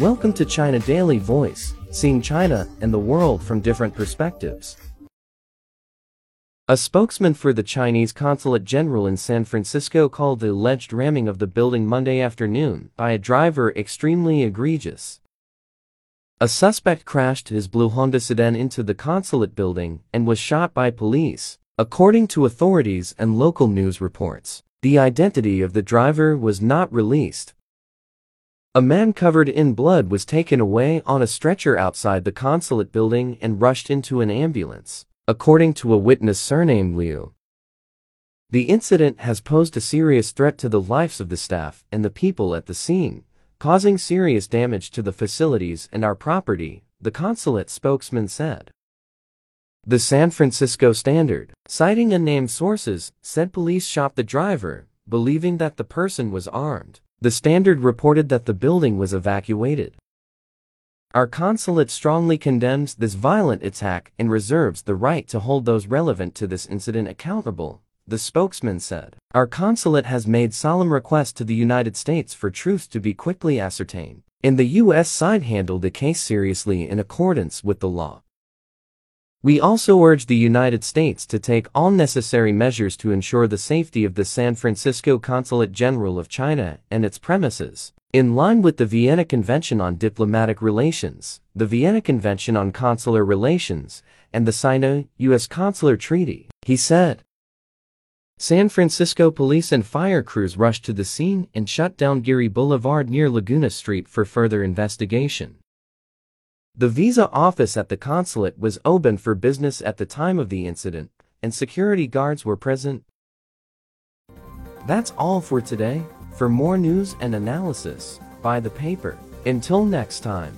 Welcome to China Daily Voice, seeing China and the world from different perspectives. A spokesman for the Chinese Consulate General in San Francisco called the alleged ramming of the building Monday afternoon by a driver extremely egregious. A suspect crashed his blue Honda sedan into the consulate building and was shot by police, according to authorities and local news reports. The identity of the driver was not released. A man covered in blood was taken away on a stretcher outside the consulate building and rushed into an ambulance, according to a witness surnamed Liu. The incident has posed a serious threat to the lives of the staff and the people at the scene, causing serious damage to the facilities and our property, the consulate spokesman said. The San Francisco Standard, citing unnamed sources, said police shot the driver, believing that the person was armed. The Standard reported that the building was evacuated. Our consulate strongly condemns this violent attack and reserves the right to hold those relevant to this incident accountable, the spokesman said. Our consulate has made solemn requests to the United States for truth to be quickly ascertained, and the U.S. side handled the case seriously in accordance with the law. We also urge the United States to take all necessary measures to ensure the safety of the San Francisco Consulate General of China and its premises. In line with the Vienna Convention on Diplomatic Relations, the Vienna Convention on Consular Relations, and the Sino-U.S. Consular Treaty, he said. San Francisco police and fire crews rushed to the scene and shut down Geary Boulevard near Laguna Street for further investigation. The visa office at the consulate was open for business at the time of the incident, and security guards were present. That's all for today. For more news and analysis, buy the paper. Until next time.